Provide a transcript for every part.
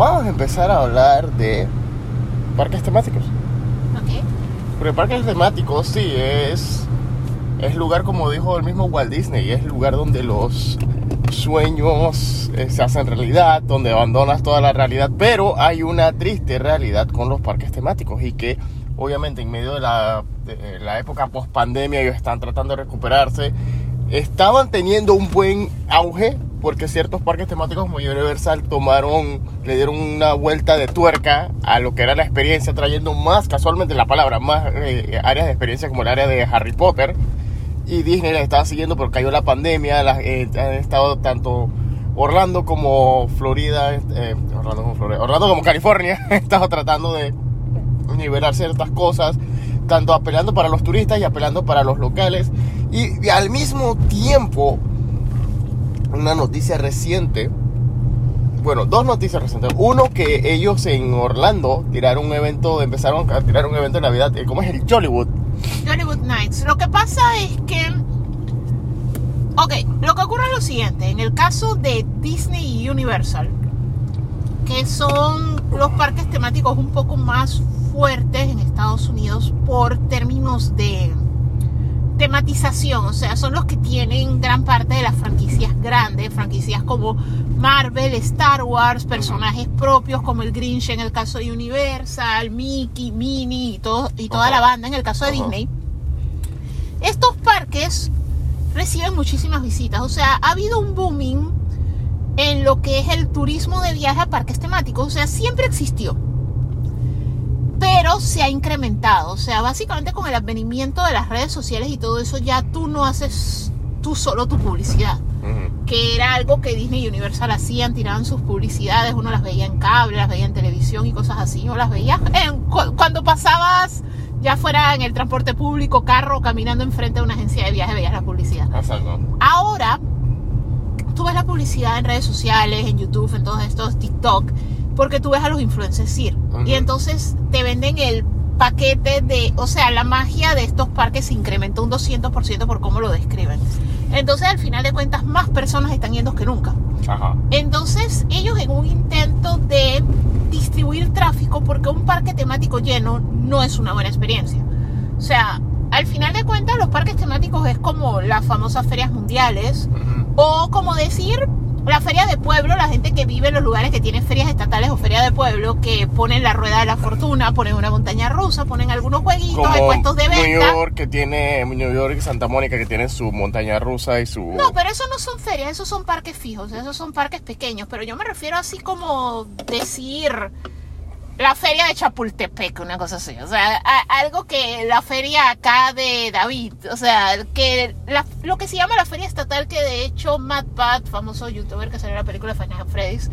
vamos a empezar a hablar de parques temáticos. Ok. Porque parques temáticos sí es es lugar como dijo el mismo Walt Disney, es lugar donde los sueños eh, se hacen realidad, donde abandonas toda la realidad, pero hay una triste realidad con los parques temáticos y que obviamente en medio de la, de la época post pandemia ellos están tratando de recuperarse, estaban teniendo un buen auge porque ciertos parques temáticos como Universal tomaron, le dieron una vuelta de tuerca a lo que era la experiencia, trayendo más, casualmente la palabra, más eh, áreas de experiencia como el área de Harry Potter. Y Disney la estaba siguiendo porque cayó la pandemia, las, eh, han estado tanto Orlando como Florida, eh, Orlando como Florida, Orlando como California, estado tratando de nivelar ciertas cosas, tanto apelando para los turistas y apelando para los locales. Y, al mismo tiempo, una noticia reciente, bueno, dos noticias recientes. Uno, que ellos en Orlando tiraron un evento, empezaron a tirar un evento de Navidad, eh, ¿cómo es el Jollywood? Hollywood Nights. Lo que pasa es que. Ok, lo que ocurre es lo siguiente. En el caso de Disney y Universal, que son los parques temáticos un poco más fuertes en Estados Unidos por términos de tematización, o sea, son los que tienen gran parte de las franquicias grandes, franquicias como Marvel, Star Wars, personajes propios como el Grinch en el caso de Universal, Mickey, Minnie y, todo, y toda la banda en el caso de. Disney. Estos parques reciben muchísimas visitas, o sea, ha habido un booming en lo que es el turismo de viaje a parques temáticos, o sea, siempre existió pero se ha incrementado. O sea, básicamente con el advenimiento de las redes sociales y todo eso, ya tú no haces tú solo tu publicidad. Que era algo que Disney y Universal hacían, tiraban sus publicidades, uno las veía en cable, las veía en televisión y cosas así, o las veías en- cu- cuando pasabas, ya fuera en el transporte público, carro, caminando enfrente de una agencia de viaje, veías la publicidad. Exacto. Ahora, tú ves la publicidad en redes sociales, en YouTube, en todos estos TikTok, porque tú ves a los influencers ir. Ujú. Y entonces te venden el paquete de, o sea, la magia de estos parques se incrementó un 200% por cómo lo describen. Entonces, al final de cuentas, más personas están yendo que nunca. Ajá. Entonces, ellos en un intento de distribuir tráfico, porque un parque temático lleno no es una buena experiencia. O sea, al final de cuentas, los parques temáticos es como las famosas ferias mundiales, Ujú. o como decir la feria de pueblo, la gente que vive en los lugares que tienen ferias estatales o feria de pueblo, que ponen la rueda de la fortuna, ponen una montaña rusa, ponen algunos jueguitos, hay puestos de New venta. York que tiene New York y Santa Mónica que tienen su montaña rusa y su No, pero eso no son ferias, esos son parques fijos, esos son parques pequeños. Pero yo me refiero así como decir la feria de Chapultepec, una cosa así. O sea, a- algo que la feria acá de David, o sea, que la- lo que se llama la feria estatal, que de hecho Matt Pat, famoso youtuber que salió en la película Final Freddy's,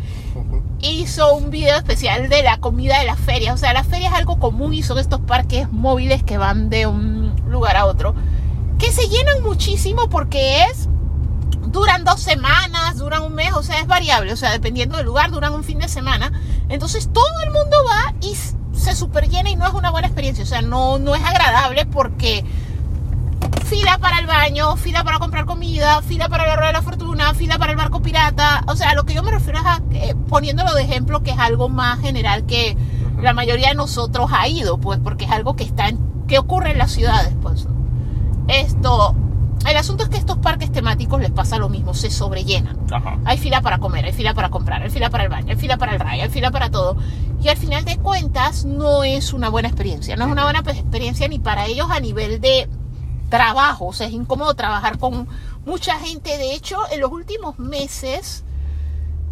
hizo un video especial de la comida de la feria. O sea, la feria es algo común y son estos parques móviles que van de un lugar a otro. Que se llenan muchísimo porque es. Duran dos semanas, duran un mes, o sea, es variable. O sea, dependiendo del lugar, duran un fin de semana. Entonces todo el mundo va y se super llena y no es una buena experiencia. O sea, no, no es agradable porque fila para el baño, fila para comprar comida, fila para la rueda de la fortuna, fila para el barco pirata. O sea, lo que yo me refiero es a, eh, poniéndolo de ejemplo, que es algo más general que la mayoría de nosotros ha ido, pues, porque es algo que está en, que ocurre en las ciudades, pues. Esto, el asunto es que estos parques temáticos les pasa lo mismo, se sobrellenan. Ajá. Hay fila para comer, hay fila para comprar, hay fila para el baño, hay fila para el ride, hay fila para todo. Y al final de cuentas no es una buena experiencia. No es una buena experiencia ni para ellos a nivel de trabajo. O sea, es incómodo trabajar con mucha gente. De hecho, en los últimos meses,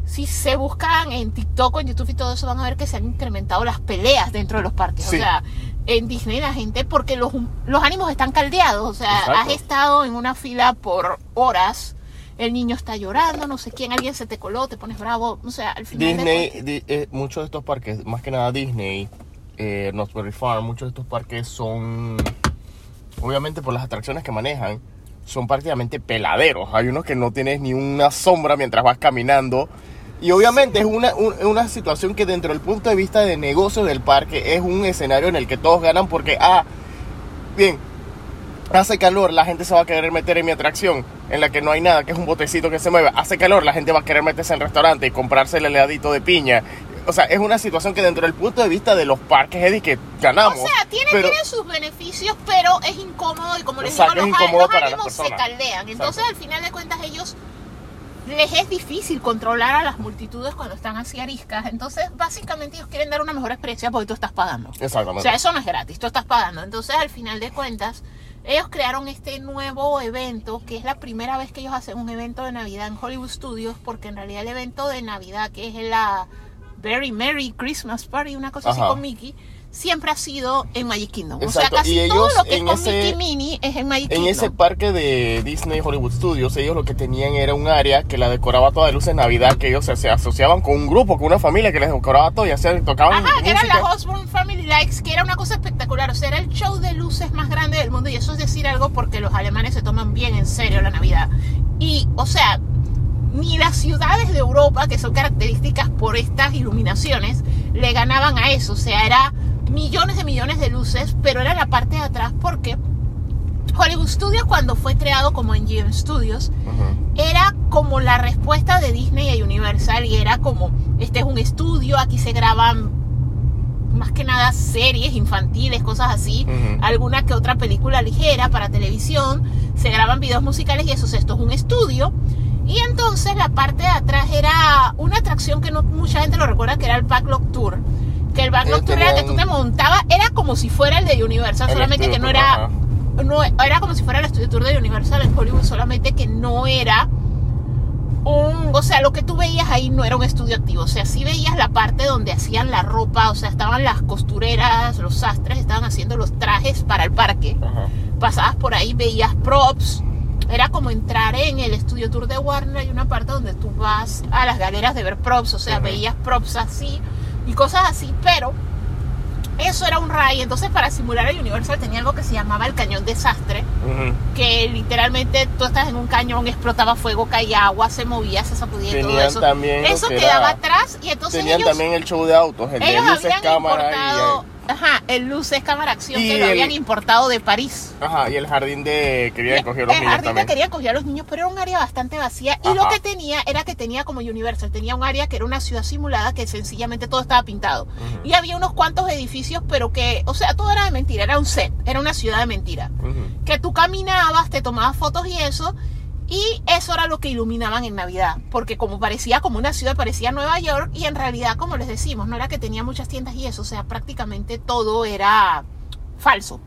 si se buscan en TikTok o en YouTube y todo eso, van a ver que se han incrementado las peleas dentro de los parques. Sí. O sea, en Disney la gente, porque los, los ánimos están caldeados. O sea, Exacto. has estado en una fila por horas el niño está llorando, no sé quién, alguien se te coló, te pones bravo, o sea, al final de Disney, cuentas- di- eh, muchos de estos parques, más que nada Disney, eh, Knott's Farm, muchos de estos parques son, obviamente por las atracciones que manejan, son prácticamente peladeros. Hay unos que no tienes ni una sombra mientras vas caminando. Y obviamente es una, un- una situación que dentro del punto de vista de negocio del parque es un escenario en el que todos ganan porque, ah, bien, hace calor, la gente se va a querer meter en mi atracción, en la que no hay nada, que es un botecito que se mueve. Hace calor, la gente va a querer meterse en el restaurante y comprarse el heladito de piña. O sea, es una situación que dentro del punto de vista de los parques es de que ganamos. O sea, tiene, pero- tiene sus beneficios, pero es incómodo y como les digo, los, los ánimos se caldean. Entonces, Exacto. al final de cuentas, ellos les es difícil controlar a las multitudes cuando están así ariscas. Entonces, básicamente, ellos quieren dar una mejor experiencia porque tú estás pagando. Exactamente. O sea, eso no es gratis, tú estás pagando. Entonces, al final de cuentas, ellos crearon este nuevo evento, que es la primera vez que ellos hacen un evento de Navidad en Hollywood Studios, porque en realidad el evento de Navidad, que es la Very Merry Christmas Party, una cosa así con Mickey, siempre ha sido en Magic Kingdom. o Exacto, sea, casi y todo ellos lo que es en con ese- Mickey Mini es en Magic En Kingdom. ese parque de Disney Hollywood Studios, ellos lo que tenían era un área que la decoraba toda de luces de Navidad, que ellos se, se asociaban con un grupo, con una familia que les decoraba todo y hacían, tocaban Ajá, que era la Osborne Family Lights, que era una cosa espectacular. O sea, era el show de luces más grande del mundo. Y eso es decir algo porque los alemanes se toman bien en serio la Navidad. Y, o sea, ni las ciudades de Europa, que son características por estas iluminaciones, le ganaban a eso. O sea, era millones de millones de luces, pero era la parte de atrás porque Hollywood Studios, cuando fue creado como MGM Studios, era como la respuesta de Disney a Universal y era como, este es un estudio, aquí se graban más que nada series infantiles, cosas así, alguna que otra película ligera para televisión, se graban videos musicales y eso, esto es un estudio. Y entonces la parte de atrás era una atracción que no mucha gente lo recuerda, que era el Backlog Tour. Que el Backlog Tour que tú te montabas, era como si fuera el de Universal, El solamente que no era no era como si fuera el estudio tour de Universal en Hollywood, solamente que no era un, o sea, lo que tú veías ahí no era un estudio activo, o sea, sí veías la parte donde hacían la ropa, o sea, estaban las costureras, los sastres, estaban haciendo los trajes para el parque. Ajá. Pasabas por ahí, veías props. Era como entrar en el estudio tour de Warner, hay una parte donde tú vas a las galeras de ver props, o sea, veías props así y cosas así, pero eso era un ride, entonces para simular el Universal tenía algo que se llamaba el cañón desastre, que literalmente tú estás en un cañón, explotaba fuego, caía agua, se movía, se sacudía y todo Tenían eso. también eso que quedaba era- atrás y entonces Tenían ellos, también el show de autos, el de ellos luces, habían cámara y ajá, el luces, cámara, acción Y que lo el- habían importado de París. el, ajá, y el jardín de que habían cogido los el niños jardín también. que querían coger a los niños, pero era un área bastante vacía. Y lo que tenía era que tenía como Universal, tenía un área que era una ciudad simulada que sencillamente todo estaba pintado. Ujú. Y había unos cuantos edificios, pero que, o sea, todo era de mentira, era un set, era una ciudad de mentira. Ujú. Que tú caminabas, te tomabas fotos y eso. Y eso era lo que iluminaban en Navidad, porque como parecía como una ciudad, parecía Nueva York, y en realidad, como les decimos, no era que tenía muchas tiendas y eso, o sea, prácticamente todo era falso.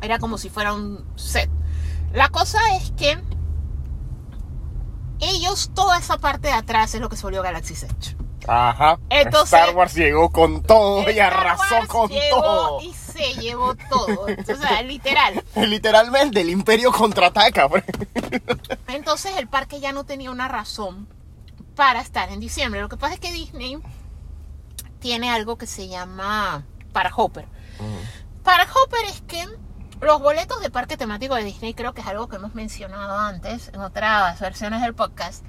Era como si fuera un set. La cosa es que ellos, toda esa parte de atrás es lo que se volvió Galaxy's Edge. Ajá. Entonces- Star Wars llegó con todo y Star arrasó Wars con todo. Y se llevó todo. O sea, literal. Literalmente el imperio contraataca. Entonces el parque ya no tenía una razón para estar en diciembre. Lo que pasa es que Disney tiene algo que se llama para Hopper. Para Hopper es que los boletos de parque temático de Disney, creo que es algo que hemos mencionado antes en otras versiones del podcast,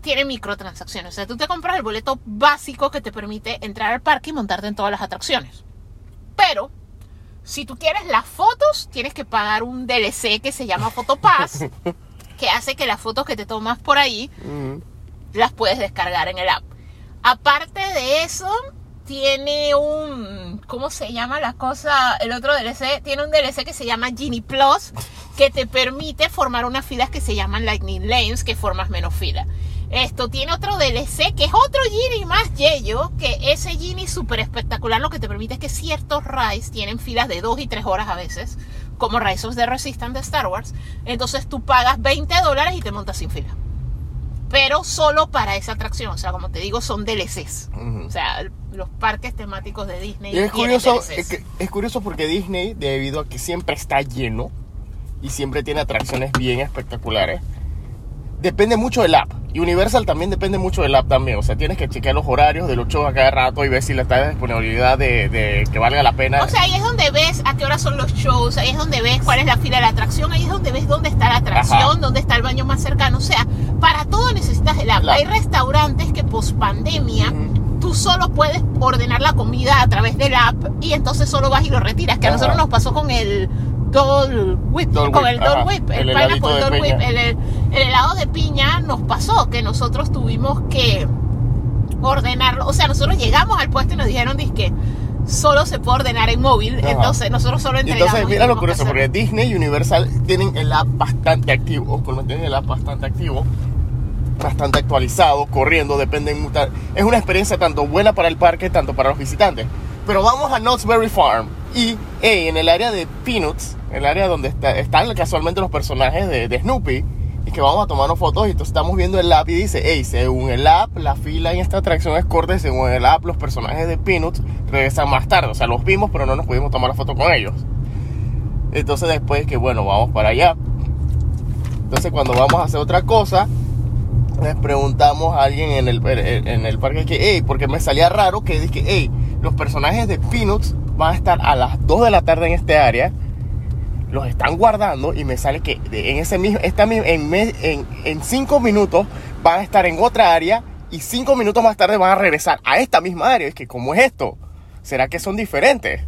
tienen microtransacciones. O sea, tú te compras el boleto básico que te permite entrar al parque y montarte en todas las atracciones. Pero, si tú quieres las fotos, tienes que pagar un DLC que se llama Photopass, que hace que las fotos que te tomas por ahí las puedes descargar en el app. Aparte de eso, tiene un. ¿Cómo se llama la cosa? El otro DLC tiene un DLC que se llama Genie Plus, que te permite formar unas filas que se llaman Lightning Lanes, que formas menos fila. Esto tiene otro DLC que es otro Genie más yello, que ese Genie súper espectacular lo que te permite es que ciertos rides tienen filas de 2 y 3 horas a veces, como Rise of the Resistance de Star Wars. Entonces tú pagas 20 dólares y te montas sin fila pero solo para esa atracción. O sea, como te digo, son DLCs. O sea, los parques temáticos de Disney. Y es curioso, es, que- es curioso porque Disney, debido a que siempre está lleno y siempre tiene atracciones bien espectaculares, depende mucho del app. Y Universal también depende mucho del app también. O sea, tienes que chequear los horarios de los shows a cada rato y ver si le está disponibilidad de, de que valga la pena. O sea, ahí es donde ves a qué hora son los shows, ahí es donde ves cuál es la fila de la atracción, ahí es donde ves dónde está la atracción, Ajá. dónde está el baño más cercano. O sea, para todo necesitas el app. La- Hay restaurantes que post pandemia Ujú. tú solo puedes ordenar la comida a través del app y entonces solo vas y lo retiras. Que a nosotros nos pasó con el Dole Whip, con Whip, el ajá. Whip, El el, pineapple Whip, el, el- el helado de piña nos pasó que nosotros tuvimos que ordenarlo. O sea, nosotros llegamos al puesto y nos dijeron que solo se puede ordenar en móvil. Ajá. Entonces nosotros solo entregamos. entonces, mira lo curioso, porque Disney y Universal tienen el app bastante activo, menos tienen el app bastante activo, bastante actualizado, corriendo, dependen mucho. Es una experiencia tanto buena para el parque, tanto para los visitantes. Pero vamos a Knott's Berry Farm y hey, en el área de Peanuts, el área donde está- están casualmente los personajes de, de Snoopy, y que vamos a tomarnos fotos y entonces estamos viendo el app y dice, hey, según el app, la fila en esta atracción es corta y según el app, los personajes de Peanuts regresan más tarde. O sea, los vimos, pero no nos pudimos tomar la foto con ellos. Entonces después que, bueno, vamos para allá. Entonces cuando vamos a hacer otra cosa, les preguntamos a alguien en el, en el parque que, hey, porque me salía raro que dije, hey, los personajes de Peanuts van a estar a las 2 de la tarde en este área, los están guardando y me sale que en ese mismo, esta, en, en, en 5 minutos van a estar en otra área y 5 minutos más tarde van a regresar a esta misma área. Es que, ¿cómo es esto? ¿Será que son diferentes?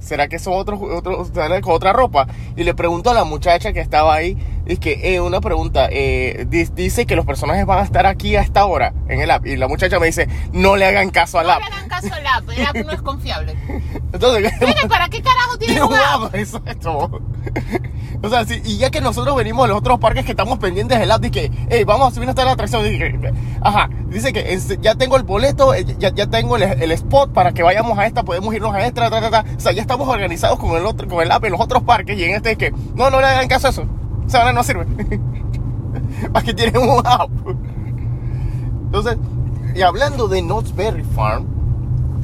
¿Será que son otros, otros será con otra ropa? Y le pregunto a la muchacha que estaba ahí, es que, eh, una pregunta, eh, di- dice que los personajes van a estar aquí a esta hora en el app. Y la muchacha me dice, no le hagan caso al No app. le hagan caso al app, el app no es confiable. Entonces, ¿para qué carajo tiene un app? Eso, eso. O sea, sí, y ya que nosotros venimos de los otros parques que estamos pendientes del app, de que, hey, vamos a subir hasta la atracción. Ajá, dice que ya tengo el boleto, eh, ya, ya tengo el, el spot para que vayamos a esta, podemos irnos a esta, ta, ta, ta. O sea, ya estamos organizados con el otro, con el app en los otros parques y en este es que, no, no le hagan caso a eso. O sea, ahora no sirve. Para que tienen un app. Entonces, y hablando de Knott's Berry Farm,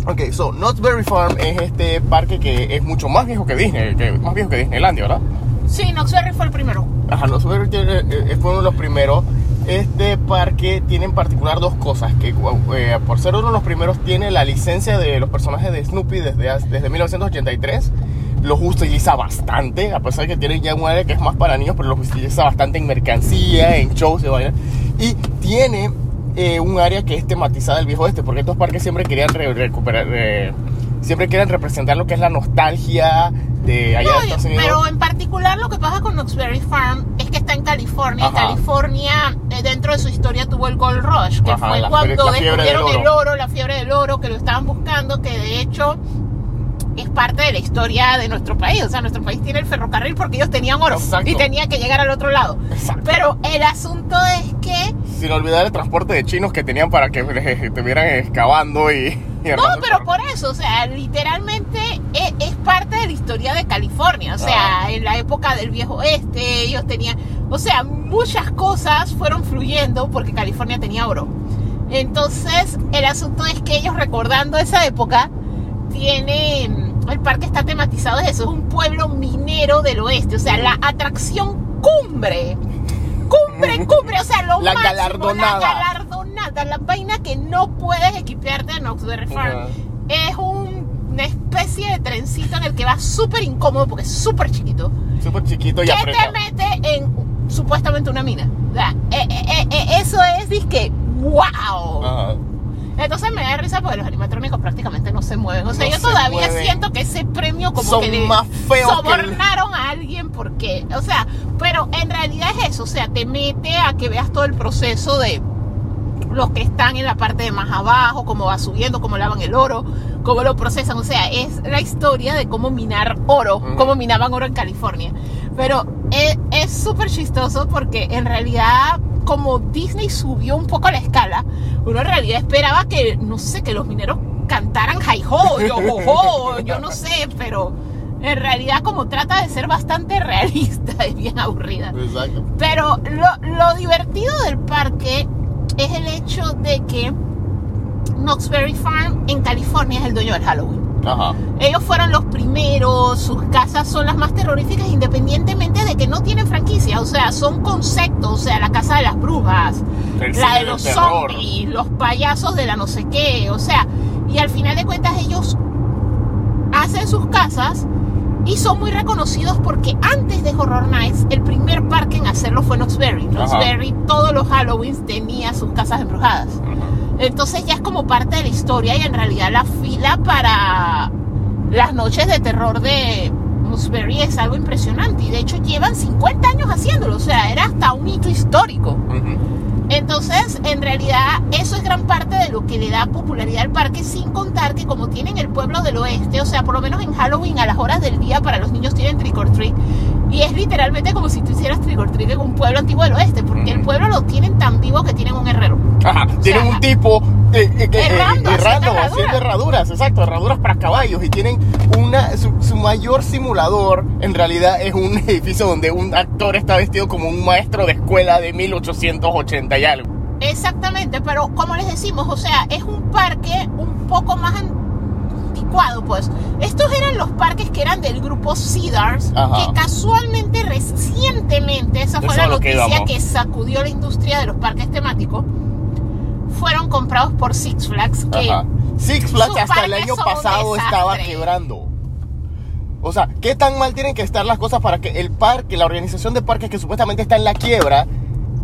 Ok, so Knott's Berry Farm es este parque que es mucho más viejo que Disney, que más viejo que Disneylandia, ¿verdad? Sí, Knox Berry fue el primero. Ajá, Knott's Berry tiene- eh, fue uno de los primeros. Este parque tiene en particular dos cosas, que eh, por ser uno de los primeros tiene la licencia de los personajes de Snoopy desde, desde 1983. Los utiliza bastante, a pesar de que tiene ya un área que es más para niños, pero los utiliza bastante en mercancía, en shows y vainas. Y tiene eh, un área que es tematizada del viejo este, porque estos parques siempre querían re- recuperar, eh, siempre querían representar lo que es la nostalgia de allá No, de Estados Unidos. pero en particular lo que pasa con Knox Berry Farm es que está en California. Ajá. California, eh, dentro de su historia, tuvo el Gold Rush, que Ajá, fue la cuando descubrieron el oro. oro, la fiebre del oro, que lo estaban buscando, que de hecho es parte de la historia de nuestro país. O sea, nuestro país tiene el ferrocarril porque ellos tenían oro Exacto. y tenía que llegar al otro lado. Exacto. Pero el asunto es que Sin olvidar el transporte de chinos que tenían para que estuvieran excavando y... y No, pero por eso, o sea, literalmente es, es parte de la historia de California. O sea, Ah. en la época del viejo oeste, ellos tenían. O sea, muchas cosas fueron fluyendo porque California tenía oro. Entonces, el asunto es que ellos recordando esa época, tienen. El parque está tematizado de eso. Es un pueblo minero del oeste. O sea, la atracción cumbre. Cumbre, cumbre. O sea, lo La máximo, galardonada. La galardonada. La vaina que no puedes equipearte en Oxbury Farm Ajá. es un- una especie de trencito en el que va súper incómodo porque es súper chiquito. Súper chiquito y Que te mete en supuestamente una mina. O sea, eh, eh, eh, eso es, disque, wow. Ajá. Entonces me da risa porque los animatrónicos prácticamente no se mueven. O sea, No yo se todavía mueven. siento que ese premio como Son que más feos que el- sobornaron a alguien porque, o sea, pero en realidad es eso, o sea, te mete a que veas todo el proceso de los que están en la parte de más abajo, cómo va subiendo, cómo lavan el oro, cómo lo procesan. O sea, es la historia de cómo minar oro, Ujú. cómo minaban oro en California. Pero es es súper chistoso porque en realidad, como Disney subió un poco la escala, uno en realidad esperaba que, no sé, que los mineros cantaran hi ho, yo ho, ho, yo no sé, pero en realidad como trata de ser bastante realista, es bien aburrida. Exacto. Pero lo, lo divertido del parque es el hecho de que Knott's Berry Farm en California es el dueño del Halloween. Ajá. Ellos fueron los primeros, sus casas son las más terroríficas independientemente de que no tienen franquicia, o sea, son conceptos, o sea, la casa de las brujas, El la de los terror. zombies, los payasos de la no sé qué, o sea, y al final de cuentas ellos hacen sus casas y son muy reconocidos porque antes de Horror Nights, el primer parque en hacerlo fue Knoxbury. Knoxbury todos los Halloween tenía sus casas embrujadas. Entonces ya es como parte de la historia y en realidad la fila para las noches de terror de Knoxbury es algo impresionante y de hecho llevan 50 años haciéndolo, o sea, era hasta un hito histórico. Entonces, en realidad, eso es gran parte de lo que le da popularidad al parque, sin contar que como tienen el pueblo del oeste, o sea, por lo menos en Halloween a las horas del día para los niños tienen trick or treat, y es literalmente como si tú hicieras trick or treat en un pueblo antiguo del oeste, porque el Ujú. pueblo lo tienen tan vivo que tienen un herrero. Ajá, tienen sea, un tipo eh, eh, eh, errando, errando, haciendo haciendo herraduras. exacto, herraduras para caballos y tienen una su, su mayor simulador en realidad es un edificio donde un actor está vestido como un maestro de escuela de 1880 y algo. Exactamente, pero como les decimos, o sea, es un parque un poco más anticuado, pues. Estos eran los parques que grupo Cedars, Ajá. que casualmente, recientemente, esa fue Eso la que noticia íbamos. que sacudió la industria de los parques temáticos, fueron comprados por Six Flags, que Ajá. Six Flags hasta el año pasado estaba quebrando. O sea, ¿qué tan mal tienen que estar las cosas para que el parque, la organización de parques que supuestamente está en la quiebra,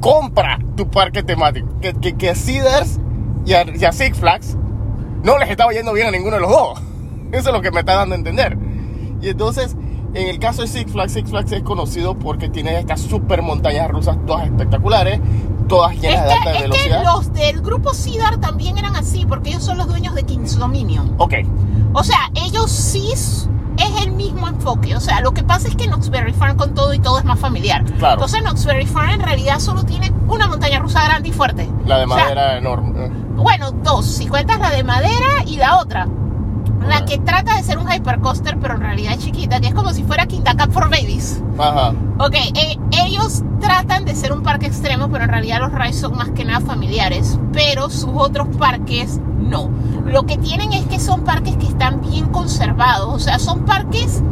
compra tu parque temático? Que, que, que a Cedars y a, y a Six Flags no les estaba yendo bien a ninguno de los dos. Eso es lo que me está dando a entender. Y entonces, en el caso de Six Flags, Six Flags es conocido porque tiene estas super montañas rusas todas espectaculares, todas es llenas de alta que, es que velocidad. los del grupo Cedar también eran así, porque ellos son los dueños de Kings Dominion. Ok, O sea, ellos sí es el mismo enfoque. O sea, lo que pasa es que Knoxberry Farm con todo y todo es más familiar. Claro. Entonces Knoxberry Farm en realidad solo tiene una montaña rusa grande y fuerte. la de O sea, madera enorme. eh. bueno, dos. Si cuentas la de madera y la otra. La que trata de ser un hypercoaster, pero en realidad es chiquita, que es como si fuera Quinta Cup for Babies. Ajá. Ok, eh, ellos tratan de ser un parque extremo, pero en realidad los rides son más que nada familiares, pero sus otros parques no. Lo que tienen es que son parques que están bien conservados, o sea, son parques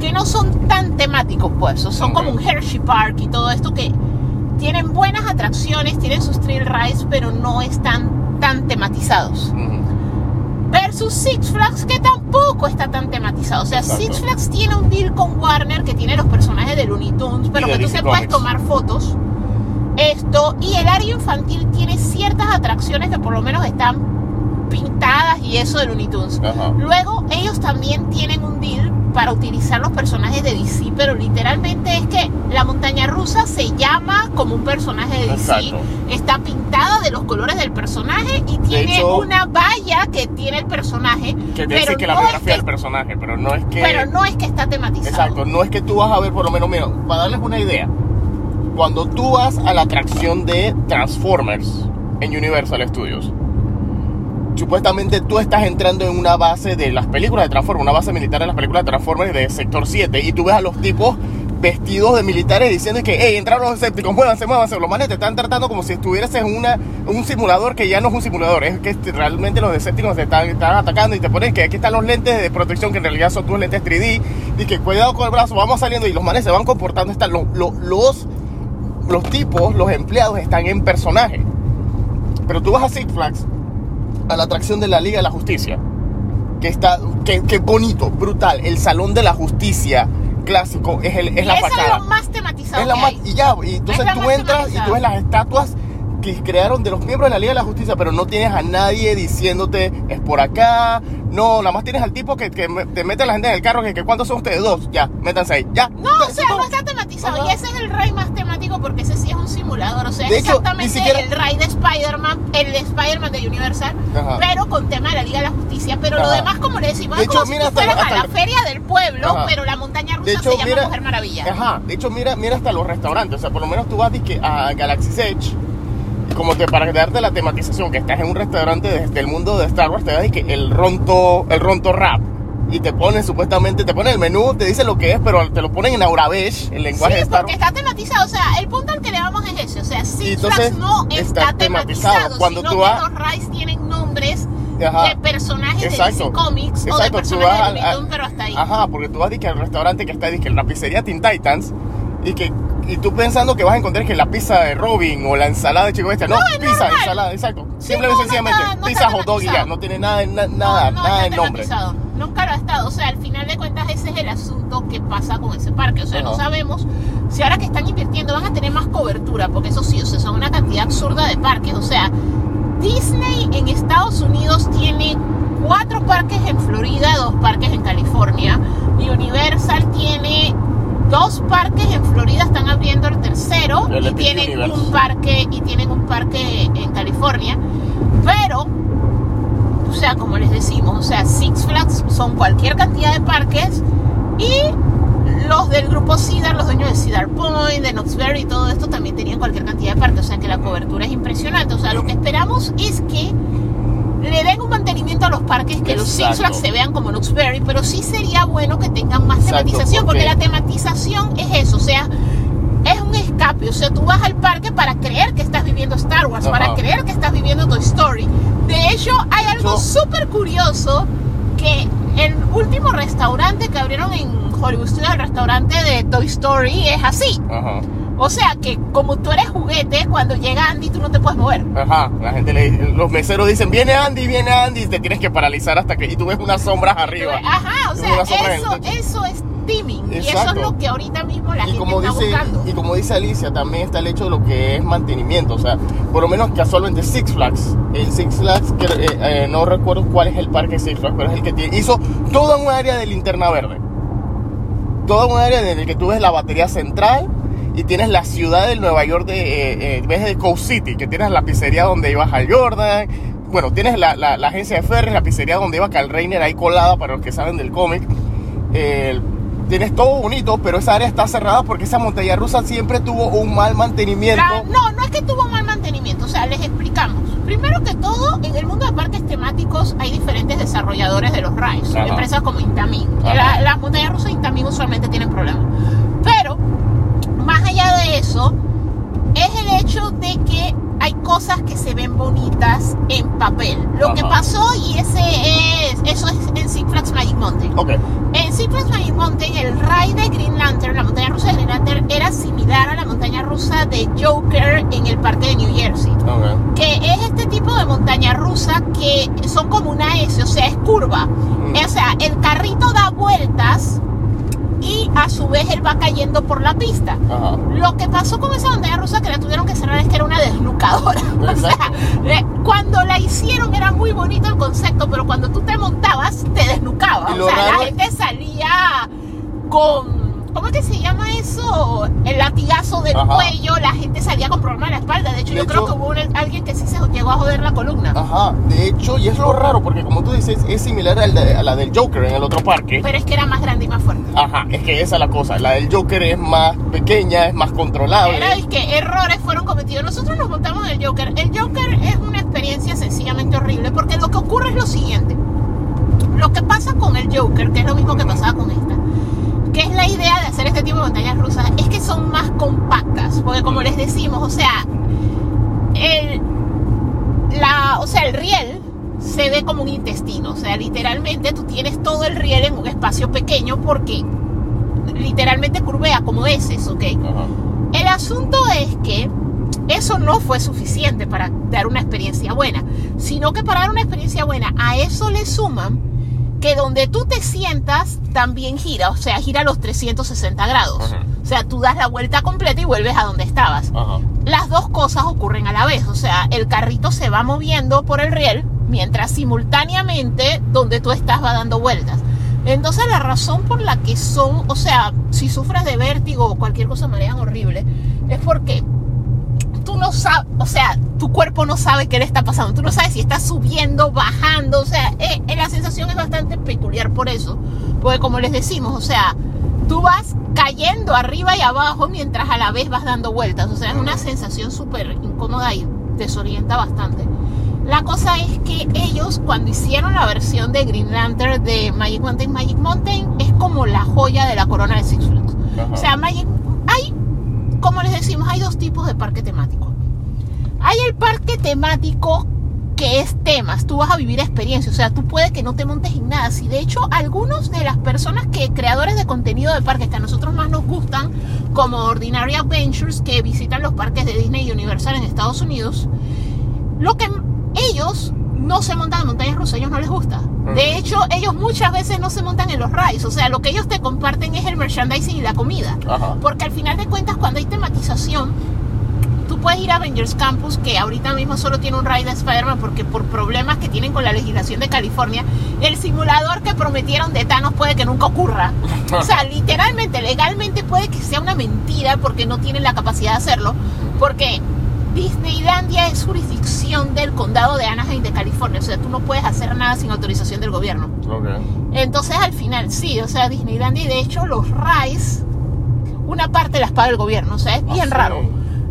que no son tan temáticos, pues, son Ok. como un Hershey Park y todo esto que tienen buenas atracciones, tienen sus trail rides, pero no están tan tematizados. Ujú. Versus Six Flags, que tampoco está tan tematizado. O sea, Exacto. Six Flags tiene un deal con Warner que tiene los personajes de Looney Tunes, pero que tú te puedes tomar fotos. Esto, y el área infantil tiene ciertas atracciones que por lo menos están pintadas y eso de Looney Tunes. Ajá. Luego, ellos también tienen un deal para utilizar los personajes de DC, pero literalmente es que la montaña rusa se llama como un personaje de DC, Exacto. está pintada de los colores del personaje y tiene hecho- una valla que tiene el personaje, Que te pero, dice que la no es biografía que, del personaje, pero no es que. pero no es que está tematizado. Exacto, no es que tú vas a ver por lo menos, mira, para darles una idea, cuando tú vas a la atracción de Transformers en Universal Studios, supuestamente tú estás entrando en una base de las películas de Transformers, una base militar de las películas de Transformers de Sector 7, y tú ves a los tipos vestidos de militares diciendo que, hey, entraron los escépticos, muévanse, muévanse, los manes te están tratando como si estuvieras en una, un simulador que ya no es un simulador, es que este, realmente los escépticos te están, atacando y te ponen que aquí están los lentes de protección que en realidad son tus lentes 3D, y que cuidado con el brazo, vamos saliendo y los manes se van comportando, están los, los, los, los tipos, los empleados están en personaje. Pero tú vas a Six Flags, a la atracción de la Liga de la Justicia, que está, que, que bonito, brutal, el Salón de la Justicia clásico es, el, es la fachada. es lo más tematizado Es la que hay. y ya, y entonces tú entras y tú ves las estatuas que crearon de los miembros de la Liga de la Justicia, pero no tienes a nadie diciéndote es por acá. No, nada más tienes al tipo que, que te mete a la gente en el carro que, que ¿cuántos son ustedes? Dos, ya, métanse ahí, ya. No, o sea, no está tematizado. Ajá. Y ese es el ride más temático porque ese sí es un simulador. O sea, De es exactamente siquiera- el ride de Spider-Man, el de Spider-Man de Universal, Ajá. pero con tema de la Liga de la Justicia. Pero lo Ajá. demás, como le decimos, De es hecho, como mira, si tú hasta fueras lo- a la lo- feria del pueblo, pero la montaña rusa De hecho, se llama mira, Mujer Maravilla. Ajá, de hecho, mira, mira hasta los restaurantes. O sea, por lo menos tú vas a Galaxy's Edge. Como te, para darte la tematización, que estás en un restaurante desde el mundo de Star Wars, te das que el ronto, el ronto rap. Y te ponen supuestamente, te ponen el menú, te dice lo que es, pero te lo ponen en Aurabesh, el lenguaje de Sí, Star porque Wars. está tematizado. O sea, el punto al que le vamos es ese. O sea, Six Flags no está está, tematizado. tematizado, Cuando sino tú que vas- los rides tienen nombres Ajá. de personajes Exacto. de DC Comics o de Exacto, personajes de Looney pero hasta ahí. Ajá, porque tú vas a que al restaurante que está que la pizzería Teen Titans y que y tú pensando que vas a encontrar que la pizza de Robin o la ensalada de Chico Bestia. No, es pizza, normal. ensalada, exacto. Sí, Simple no, y no sencillamente, no pizza hot dog y ya, no tiene nada, na- No, nada, no nada de nombre. Nunca lo ha estado. O sea, al final de cuentas ese es el asunto que pasa con ese parque. O sea, no sabemos si ahora que están invirtiendo van a tener más cobertura, porque eso sí, o sea, son una cantidad absurda de parques. O sea, Disney en Estados Unidos tiene cuatro parques en Florida, dos parques en California. Y Universal tiene dos parques en Florida, están abriendo el tercero El y tienen Universe. un parque y tienen un parque en California. Pero o sea, como les decimos, o sea, Six Flags son cualquier cantidad de parques y los del grupo Cedar, los dueños de Cedar Point, de Knoxbury y todo esto también tenían cualquier cantidad de parques, o sea que la cobertura es impresionante, o sea, lo que esperamos es que le den un mantenimiento a los parques, que los Six se vean como Knoxbury, pero sí sería bueno que tengan más Exacto, tematización, porque porque- la tematización es eso, o sea, es un escape, o sea, tú vas al parque para creer que estás viviendo Star Wars, para creer que estás viviendo Toy Story. De hecho, hay algo súper curioso que el último restaurante que abrieron en Hollywood Studios, el restaurante de Toy Story, es así. Ajá. O sea que como tú eres juguete, cuando llega Andy tú no te puedes mover. Ajá, la gente le los meseros dicen, viene Andy, viene Andy, y te tienes que paralizar hasta que, y tú ves unas sombras arriba. Ajá, o sea, eso, eso es teaming. Y eso es lo que ahorita mismo la y gente como está dice buscando. y como dice Alicia también está el hecho de lo que es mantenimiento o sea por lo menos casualmente Six Flags el Six Flags que eh, eh, no recuerdo cuál es el parque Six Flags pero es el que tiene hizo toda un área de linterna verde toda un área en el que tú ves la batería central y tienes la ciudad de Nueva York de eh, eh, ves de Coast City que tienes la pizzería donde ibas al Jordan bueno tienes la, la- la agencia de ferries la pizzería donde iba Cal Reiner ahí colada para los que saben del cómic eh, tienes todo bonito, pero esa área está cerrada porque esa montaña rusa siempre tuvo un mal mantenimiento. La- no, no es que tuvo mal mantenimiento, o sea, les explicamos. Primero que todo, en el mundo de parques temáticos hay diferentes desarrolladores de los rides, Ajá. empresas como Intamin. Las montañas rusas Intamin usualmente tienen problemas. Pero, más allá de eso, es el hecho de que hay cosas que se ven bonitas en papel. Lo que Ajá. pasó, y ese es, eso es en Six Flags Magic Mountain. Ok, En Six Flags Magic Mountain, el ride de Green Lantern, la montaña rusa de Green Lantern, era similar a la montaña rusa de Joker en el parque de New Jersey. ok. Que es este tipo de montaña rusa que son como una S, o sea, es curva. Mm. O sea, el carrito da vueltas y a su vez él va cayendo por la pista. Ajá. Lo que pasó con esa montaña rusa que la tuvieron que cerrar es que era una desnucadora. O sea, cuando la hicieron era muy bonito el concepto, pero cuando tú te montabas te desnucabas. O sea, la gente salía con. ¿Cómo que se llama eso? El latigazo del Ajá. cuello, la gente salía con problemas en la espalda. De hecho, De yo creo que hubo un- alguien que sí se llegó a joder la columna. Ajá, de hecho, y es lo raro, porque como tú dices, es similar de- a la del Joker en el otro parque. Pero es que era más grande y más fuerte. Ajá, es que esa es la cosa. La del Joker es más pequeña, es más controlable. Era el que errores fueron cometidos. Nosotros nos montamos en el Joker. El Joker es una experiencia sencillamente horrible porque lo que ocurre es lo siguiente. Lo que pasa con el Joker, que es lo mismo que pasaba con esta, que es la idea de hacer este tipo de montañas rusas, es que son más compactas. Porque como les decimos, o sea, el, la, o sea, el riel se ve como un intestino. O sea, literalmente tú tienes todo el riel en un espacio pequeño porque literalmente curvea como heces, ¿ok? Ajá. El asunto es que eso no fue suficiente para dar una experiencia buena, sino que para dar una experiencia buena a eso le suman que donde tú te sientas también gira, o sea, gira los 360 grados. Ajá. O sea, tú das la vuelta completa y vuelves a donde estabas. Ajá. Las dos cosas ocurren a la vez, o sea, el carrito se va moviendo por el riel mientras simultáneamente donde tú estás va dando vueltas. Entonces la razón por la que son, o sea, si sufres de vértigo o cualquier cosa marean horrible, es porque tú no sabes, o sea, tu cuerpo no sabe qué le está pasando, tú no sabes si está subiendo, bajando, o sea, eh, eh, la sensación es bastante peculiar por eso, porque como les decimos, o sea, tú vas cayendo arriba y abajo mientras a la vez vas dando vueltas, o sea, es una sensación súper incómoda y desorienta bastante. La cosa es que ellos cuando hicieron la versión de Green Lantern de Magic Mountain, Magic Mountain es como la joya de la corona de Six Flags. Ajá. O sea, Magic, hay, como les decimos, hay dos tipos de parque temático. Hay el parque temático que es temas, tú vas a vivir experiencias, o sea, tú puedes que no te montes en nada. Si de hecho algunos de las personas que creadores de contenido de parques que a nosotros más nos gustan, como Ordinary Adventures, que visitan los parques de Disney y Universal en Estados Unidos, lo que ellos no se montan en montañas rusas, ellos no les gusta. De hecho, ellos muchas veces no se montan en los rides, o sea, lo que ellos te comparten es el merchandising y la comida. Ajá. Porque al final de cuentas, cuando hay tematización, tú puedes ir a Avengers Campus, que ahorita mismo solo tiene un ride de Spider-Man, porque por problemas que tienen con la legislación de California, el simulador que prometieron de Thanos puede que nunca ocurra. O sea, literalmente, legalmente puede que sea una mentira, porque no tienen la capacidad de hacerlo, porque Disneylandia es jurisdicción del condado de Anaheim de California, o sea, tú no puedes hacer nada sin autorización del gobierno. Entonces al final sí, o sea, Disneylandia y de hecho los rides, una parte las paga el gobierno, o sea, es bien Ah, raro.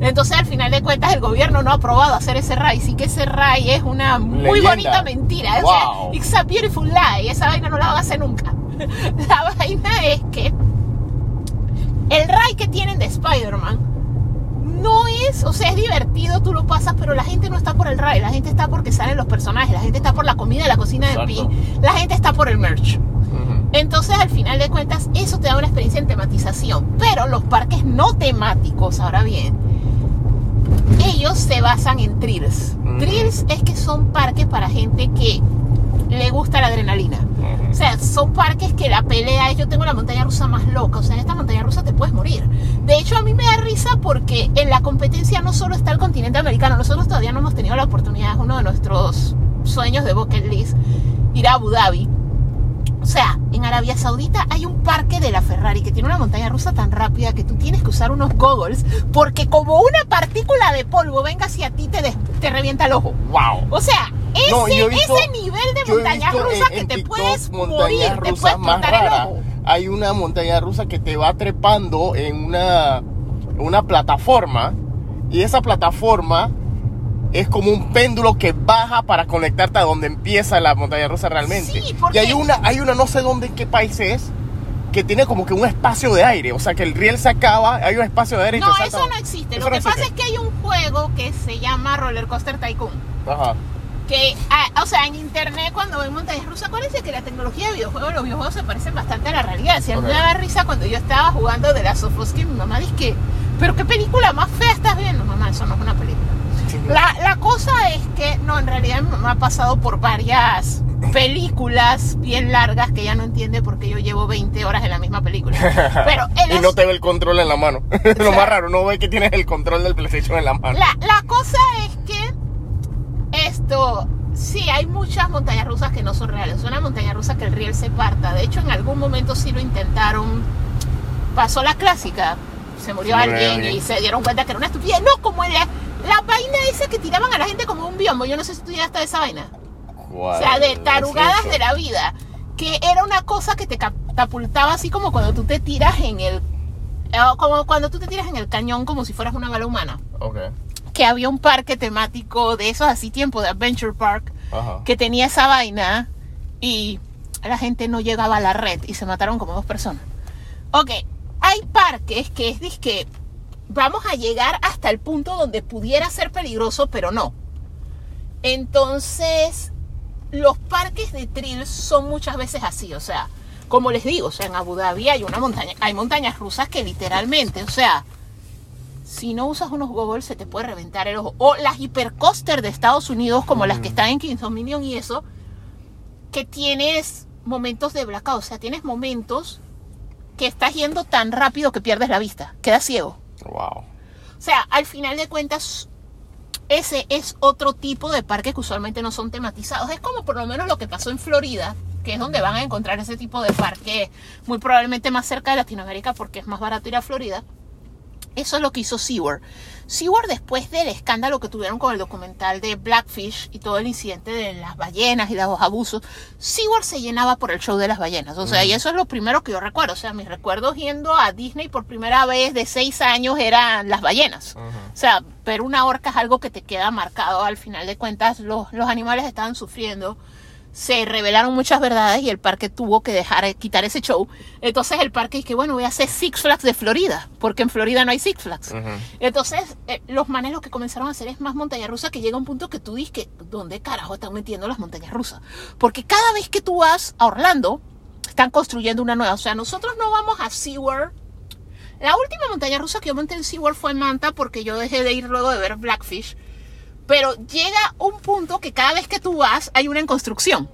Entonces al final de cuentas el gobierno no ha aprobado hacer ese ride, sí que ese ride es una muy Leyenda. bonita mentira, o Wow. sea, it's a beautiful lie, esa vaina no la van a hacer nunca. La vaina es que el ride que tienen de Spider-Man no es, o sea, es divertido, tú lo pasas, pero la gente no está por el ride, la gente está porque salen los personajes, la gente está por la comida de la cocina de. Pi, la gente está por el merch. Entonces, al final de cuentas, eso te da una experiencia en tematización. Pero los parques no temáticos, ahora bien, ellos se basan en thrills. Mm. Thrills es que son parques para gente que le gusta la adrenalina. O sea, son parques que la pelea es yo tengo la montaña rusa más loca. O sea, en esta montaña rusa te puedes morir. De hecho, a mí me da risa porque en la competencia no solo está el continente americano. Nosotros todavía no hemos tenido la oportunidad, es uno de nuestros sueños de bucket list, ir a Abu Dhabi. O sea, en Arabia Saudita hay un parque de la Ferrari que tiene una montaña rusa tan rápida que tú tienes que usar unos goggles porque como una partícula de polvo venga hacia ti te, te revienta el ojo. Wow. O sea, ese, No, yo he visto- ese nivel de montaña rusa en- que en te TikTok puedes morir, te puede rusas más el ojo. Hay una montaña rusa que te va trepando en una, una plataforma y esa plataforma es como un péndulo que baja para conectarte a donde empieza la montaña rusa realmente. Sí, porque- Y hay una, hay una no sé dónde, en qué país es, que tiene como que un espacio de aire. O sea, que el riel se acaba, hay un espacio de aire y No, salta- eso no existe. Eso Lo no que pasa existe. es que hay un juego que se llama Roller Coaster Tycoon. Ajá. Que, ah, o sea, en internet cuando ven montañas rusas, acuérdense que la tecnología de videojuegos, los videojuegos se parecen bastante a la realidad. Si a mí me daba risa cuando yo estaba jugando de la Sofos que mi mamá dice que, pero qué película más fea estás viendo, mamá, eso no es una película. La, la cosa es que, no, en realidad mi mamá ha pasado por varias películas bien largas que ella no entiende porque yo llevo 20 horas en la misma película. Pero Y no te ve el control en la mano. Lo más raro, no ve que tienes el control del PlayStation en la mano. La, la cosa es que esto, sí, hay muchas montañas rusas que no son reales. Una montaña rusa que el riel se parta. De hecho, en algún momento sí lo intentaron. Pasó la clásica. Se murió murió alguien y se dieron cuenta que era una estupidez. No, como la, la vaina esa que tiraban a la gente como un biombo. Yo no sé si tú llegaste a esa vaina. O sea, de tarugadas de la vida. Que era una cosa que te catapultaba así como cuando tú te tiras en el... eh, Como cuando tú te tiras en el cañón como si fueras una bala humana Ok. Que había un parque temático de esos así tiempo de Adventure Park Ajá. que tenía esa vaina y la gente no llegaba a la red y se mataron como dos personas. Ok, hay parques que es disque vamos a llegar hasta el punto donde pudiera ser peligroso, pero no. Entonces, los parques de thrill son muchas veces así, o sea, como les digo, o sea, en Abu Dhabi hay una montaña, hay montañas rusas que literalmente, o sea, si no usas unos goggles se te puede reventar el ojo. O las hipercoaster de Estados Unidos, como las que están en Kings Dominion y eso, que tienes momentos de blackout. O sea, tienes momentos que estás yendo tan rápido que pierdes la vista. Quedas ciego. Wow. O sea, al final de cuentas, ese es otro tipo de parque que usualmente no son tematizados. Es como por lo menos lo que pasó en Florida, que es donde van a encontrar ese tipo de parque, muy probablemente más cerca de Latinoamérica porque es más barato ir a Florida. Eso es lo que hizo SeaWorld. SeaWorld después del escándalo que tuvieron con el documental de Blackfish y todo el incidente de las ballenas y los abusos, SeaWorld se llenaba por el show de las ballenas. O sea, y eso es lo primero que yo recuerdo. O sea, mis recuerdos yendo a Disney por primera vez de seis años eran las ballenas. O sea, ver una orca es algo que te queda marcado. Al final de cuentas, los, los animales estaban sufriendo. Se revelaron muchas verdades y el parque tuvo que dejar quitar ese show. Entonces el parque dice que bueno, voy a hacer Six Flags de Florida, porque en Florida no hay Six Flags. Entonces eh, los manes lo que comenzaron a hacer es más montaña rusa que llega un punto que tú dices que ¿dónde carajo están metiendo las montañas rusas? Porque cada vez que tú vas a Orlando, están construyendo una nueva. O sea, nosotros no vamos a SeaWorld. La última montaña rusa que yo monté en SeaWorld fue en Manta porque yo dejé de ir luego de ver Blackfish pero llega un punto que cada vez que tú vas hay una en construcción.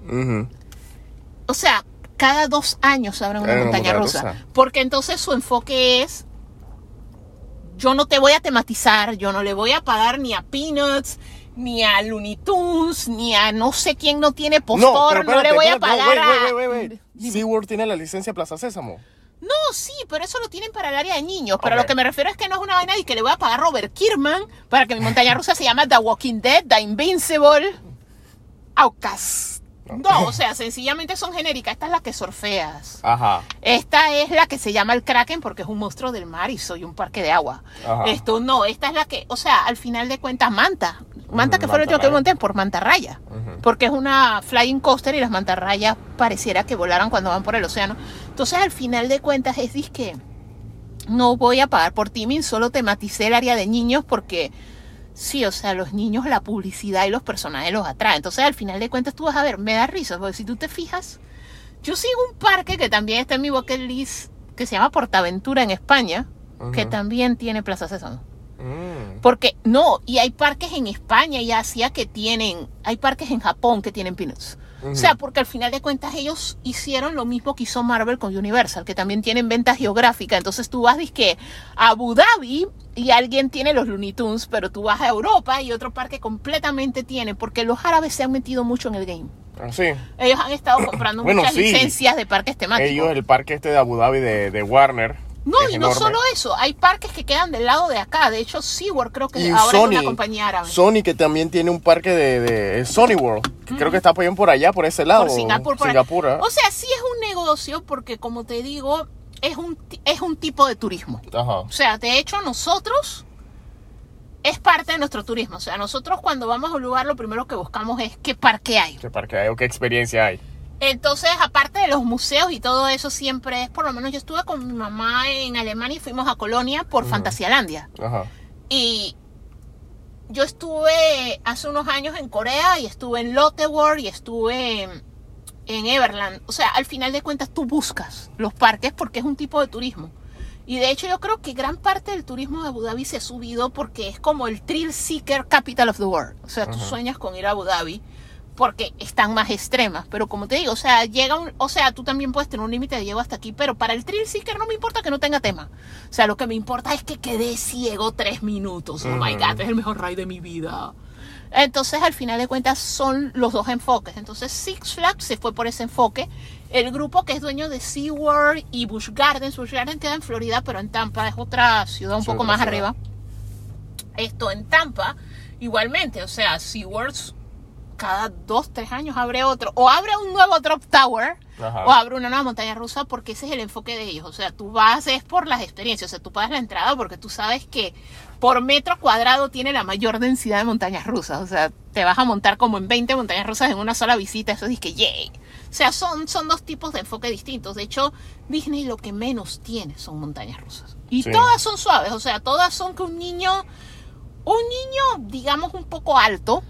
O sea, cada dos años abren una montaña rusa. Porque entonces su enfoque es, yo no te voy a tematizar, yo no le voy a pagar ni a Peanuts, ni a Looney Tunes, ni a no sé quién no tiene postor, no, le voy a pagar a... SeaWorld tiene la licencia Plaza Sésamo. No, sí, pero eso lo tienen para el área de niños. Pero lo que me refiero es que no es una vaina y que le voy a pagar a Robert Kierman para que mi montaña rusa se llame The Walking Dead, The Invincible, Outcast. No, o sea, sencillamente son genéricas. Esta es la que surfeas. Ajá. Esta es la que se llama el Kraken porque es un monstruo del mar y soy un parque de agua. Esto no, esta es la que, o sea, al final de cuentas, Manta. Manta que fue lo que monté por mantarraya. Porque es una flying coaster y las mantarrayas pareciera que volaran cuando van por el océano. Entonces, al final de cuentas, es que no voy a pagar por Timing, solo tematicé el área de niños porque Sí, o sea, los niños, la publicidad y los personajes los atraen. Entonces, al final de cuentas, tú vas a ver, me da risa, porque si tú te fijas, yo sigo un parque que también está en mi bucket list, que se llama Portaventura en España, que también tiene Plaza Sésamo. Mm. Porque, no, y hay parques en España y Asia que tienen, hay parques en Japón que tienen O sea, porque al final de cuentas ellos hicieron lo mismo que hizo Marvel con Universal, que también tienen venta geográfica. Entonces tú vas, que a Abu Dhabi y alguien tiene los Looney Tunes, pero tú vas a Europa y otro parque completamente tiene, porque los árabes se han metido mucho en el game. Ah, sí. Ellos han estado comprando muchas licencias de parques temáticos. Ellos, el parque este de Abu Dhabi de, de Warner, no, y no solo eso, hay parques que quedan del lado de acá. De hecho, SeaWorld creo que ahora es una compañía árabe. Sony, que también tiene un parque de, de Sony World, que creo que está apoyando por allá, por ese lado. Por Singapur. Por ¿eh? O sea, sí es un negocio porque, como te digo, es un, es un tipo de turismo. O sea, de hecho, nosotros es parte de nuestro turismo. O sea, nosotros cuando vamos a un lugar, lo primero que buscamos es qué parque hay. ¿Qué parque hay o qué experiencia hay? Entonces, aparte de los museos y todo eso, siempre es, por lo menos yo estuve con mi mamá en Alemania y fuimos a Colonia por Fantasialandia. Ajá. Y yo estuve hace unos años en Corea y estuve en Lotte World y estuve en, Everland. O sea, al final de cuentas tú buscas los parques porque es un tipo de turismo. Y de hecho yo creo que gran parte del turismo de Abu Dhabi se ha subido porque es como el thrill seeker capital of the world. O sea, tú sueñas con ir a Abu Dhabi porque están más extremas. Pero como te digo, o sea, llega un, o sea, tú también puedes tener un límite de llego hasta aquí, pero para el thrill seeker no me importa que no tenga tema. O sea, lo que me importa es que quede ciego tres minutos. Oh my god, es el mejor ride de mi vida. Entonces, al final de cuentas, son los dos enfoques. Entonces, Six Flags se fue por ese enfoque. El grupo que es dueño de SeaWorld y Busch Gardens, Busch Gardens queda en Florida, pero en Tampa es otra ciudad un poco más arriba. Esto en Tampa, igualmente, o sea, SeaWorld cada dos, tres años abre otro, o abre un nuevo Drop Tower, o abre una nueva montaña rusa, porque ese es el enfoque de ellos. O sea, tú vas es por las experiencias, o sea, tú pagas la entrada porque tú sabes que por metro cuadrado tiene la mayor densidad de montañas rusas. O sea, te vas a montar como en 20 montañas rusas en una sola visita, eso es que yay. O sea, son, son dos tipos de enfoque distintos. De hecho, Disney lo que menos tiene son montañas rusas. Y todas son suaves, o sea, todas son que un niño, un niño, digamos, un poco alto,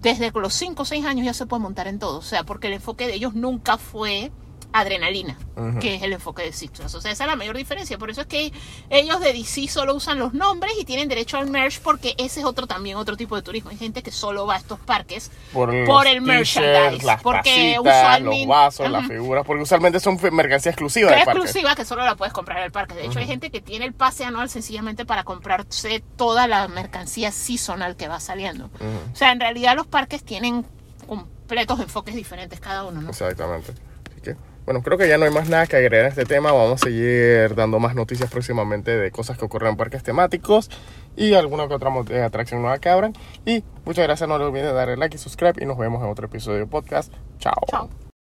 desde los 5 o 6 años ya se puede montar en todo. O sea, porque el enfoque de ellos nunca fue adrenalina, que es el enfoque de Six O sea, esa es la mayor diferencia. Por eso es que ellos de DC solo usan los nombres y tienen derecho al merch porque ese es otro también otro tipo de turismo. Hay gente que solo va a estos parques por, el merchandise, las porque usualmente los vasos, las figuras, porque usualmente son mercancía exclusiva del exclusiva que solo la puedes comprar en el parque. De hecho, hay gente que tiene el pase anual sencillamente para comprarse toda la mercancía seasonal que va saliendo. O sea, en realidad los parques tienen completos enfoques diferentes cada uno, ¿no? Exactamente. Bueno, creo que ya no hay más nada que agregar a este tema. Vamos a seguir dando más noticias próximamente de cosas que ocurren en parques temáticos y alguna que otra eh, atracción nueva que abran. Y muchas gracias, no olviden darle like y subscribe y nos vemos en otro episodio de podcast. Chao. Chao.